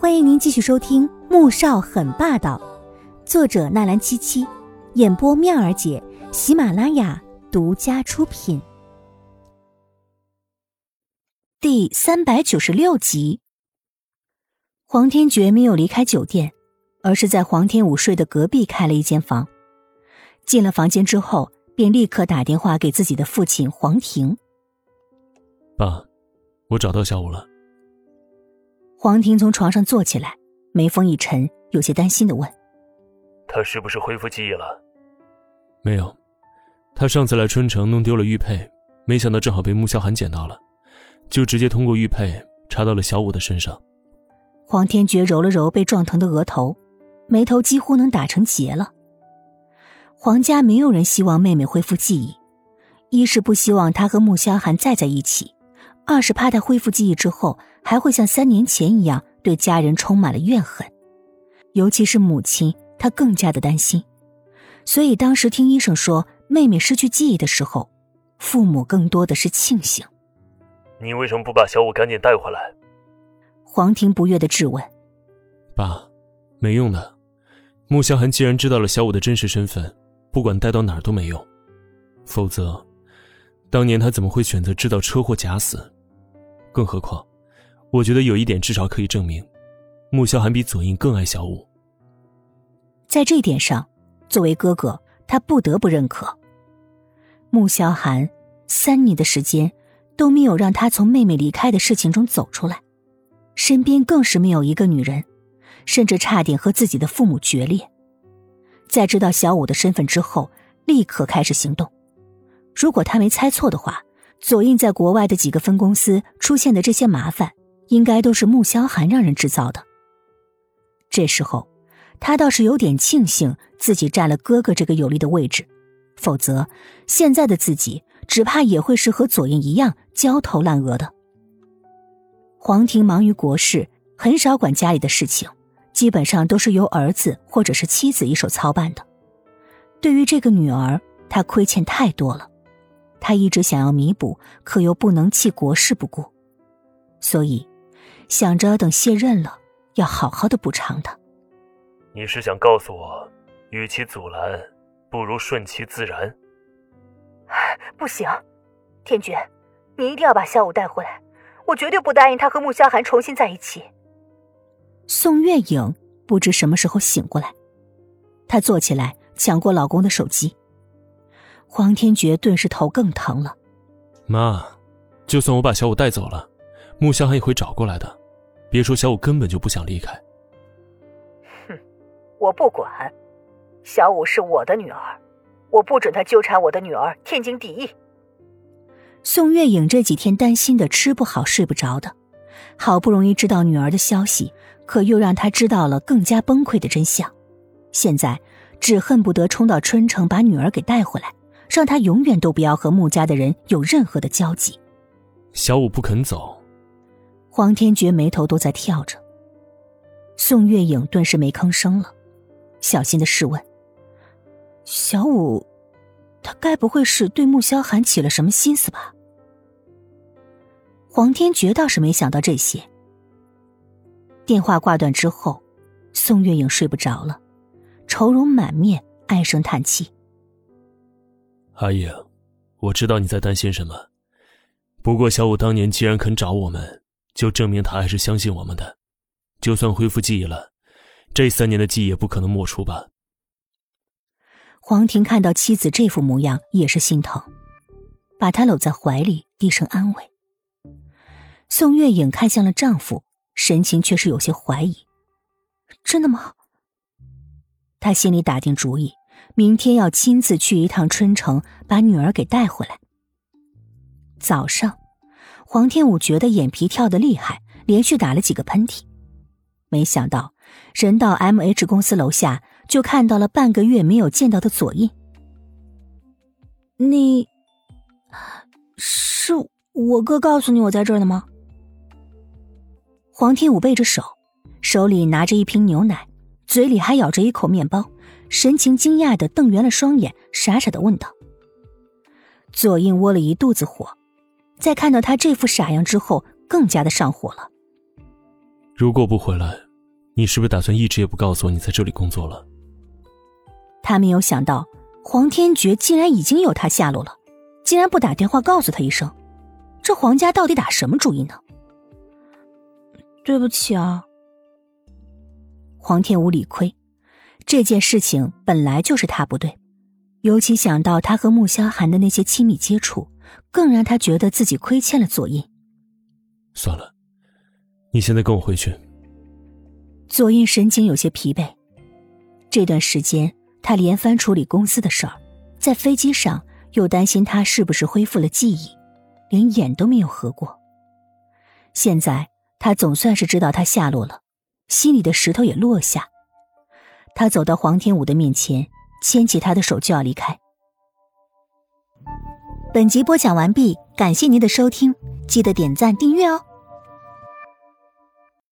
欢迎您继续收听《穆少很霸道》，作者纳兰七七，演播妙儿姐，喜马拉雅独家出品。第三百九十六集，黄天觉没有离开酒店，而是在黄天武睡的隔壁开了一间房。进了房间之后，便立刻打电话给自己的父亲黄庭。爸，我找到小五了。黄婷从床上坐起来，眉峰一沉，有些担心的问：“他是不是恢复记忆了？”“没有，他上次来春城弄丢了玉佩，没想到正好被穆萧寒捡到了，就直接通过玉佩查到了小五的身上。”黄天觉揉了揉被撞疼的额头，眉头几乎能打成结了。黄家没有人希望妹妹恢复记忆，一是不希望她和穆萧寒再在一起。二是怕他恢复记忆之后，还会像三年前一样对家人充满了怨恨，尤其是母亲，他更加的担心。所以当时听医生说妹妹失去记忆的时候，父母更多的是庆幸。你为什么不把小五赶紧带回来？黄婷不悦的质问。爸，没用的。穆萧寒既然知道了小五的真实身份，不管带到哪儿都没用。否则，当年他怎么会选择制造车祸假死？更何况，我觉得有一点至少可以证明，穆萧寒比左印更爱小五。在这点上，作为哥哥，他不得不认可。穆萧寒三年的时间都没有让他从妹妹离开的事情中走出来，身边更是没有一个女人，甚至差点和自己的父母决裂。在知道小五的身份之后，立刻开始行动。如果他没猜错的话。左印在国外的几个分公司出现的这些麻烦，应该都是穆萧寒让人制造的。这时候，他倒是有点庆幸自己占了哥哥这个有利的位置，否则现在的自己只怕也会是和左印一样焦头烂额的。黄庭忙于国事，很少管家里的事情，基本上都是由儿子或者是妻子一手操办的。对于这个女儿，他亏欠太多了。他一直想要弥补，可又不能弃国事不顾，所以想着等卸任了，要好好的补偿他。你是想告诉我，与其阻拦，不如顺其自然？不行，天君，你一定要把小五带回来，我绝对不答应他和穆萧寒重新在一起。宋月影不知什么时候醒过来，她坐起来抢过老公的手机。黄天觉顿时头更疼了。妈，就算我把小五带走了，穆香寒也会找过来的。别说小五根本就不想离开。哼，我不管，小五是我的女儿，我不准他纠缠我的女儿，天经地义。宋月影这几天担心的吃不好睡不着的，好不容易知道女儿的消息，可又让她知道了更加崩溃的真相。现在只恨不得冲到春城把女儿给带回来。让他永远都不要和穆家的人有任何的交集。小五不肯走，黄天觉眉头都在跳着。宋月影顿时没吭声了，小心的试问：“小五，他该不会是对穆萧寒起了什么心思吧？”黄天觉倒是没想到这些。电话挂断之后，宋月影睡不着了，愁容满面，唉声叹气。阿影，我知道你在担心什么。不过小五当年既然肯找我们，就证明他还是相信我们的。就算恢复记忆了，这三年的记忆也不可能抹除吧。黄婷看到妻子这副模样，也是心疼，把她搂在怀里，低声安慰。宋月影看向了丈夫，神情却是有些怀疑：“真的吗？”她心里打定主意。明天要亲自去一趟春城，把女儿给带回来。早上，黄天武觉得眼皮跳得厉害，连续打了几个喷嚏。没想到，人到 M H 公司楼下，就看到了半个月没有见到的左印。你，是我哥告诉你我在这儿的吗？黄天武背着手，手里拿着一瓶牛奶，嘴里还咬着一口面包。神情惊讶的瞪圆了双眼，傻傻的问道：“左印窝了一肚子火，在看到他这副傻样之后，更加的上火了。如果不回来，你是不是打算一直也不告诉我你在这里工作了？他没有想到黄天觉竟然已经有他下落了，竟然不打电话告诉他一声，这黄家到底打什么主意呢？对不起啊。黄天武理亏，这件事情本来就是他不对，尤其想到他和穆萧寒的那些亲密接触，更让他觉得自己亏欠了左印。算了，你现在跟我回去。左印神情有些疲惫，这段时间他连番处理公司的事儿，在飞机上又担心他是不是恢复了记忆，连眼都没有合过。现在他总算是知道他下落了，心里的石头也落下。他走到黄天武的面前，牵起他的手就要离开。本集播讲完毕，感谢您的收听，记得点赞订阅哦。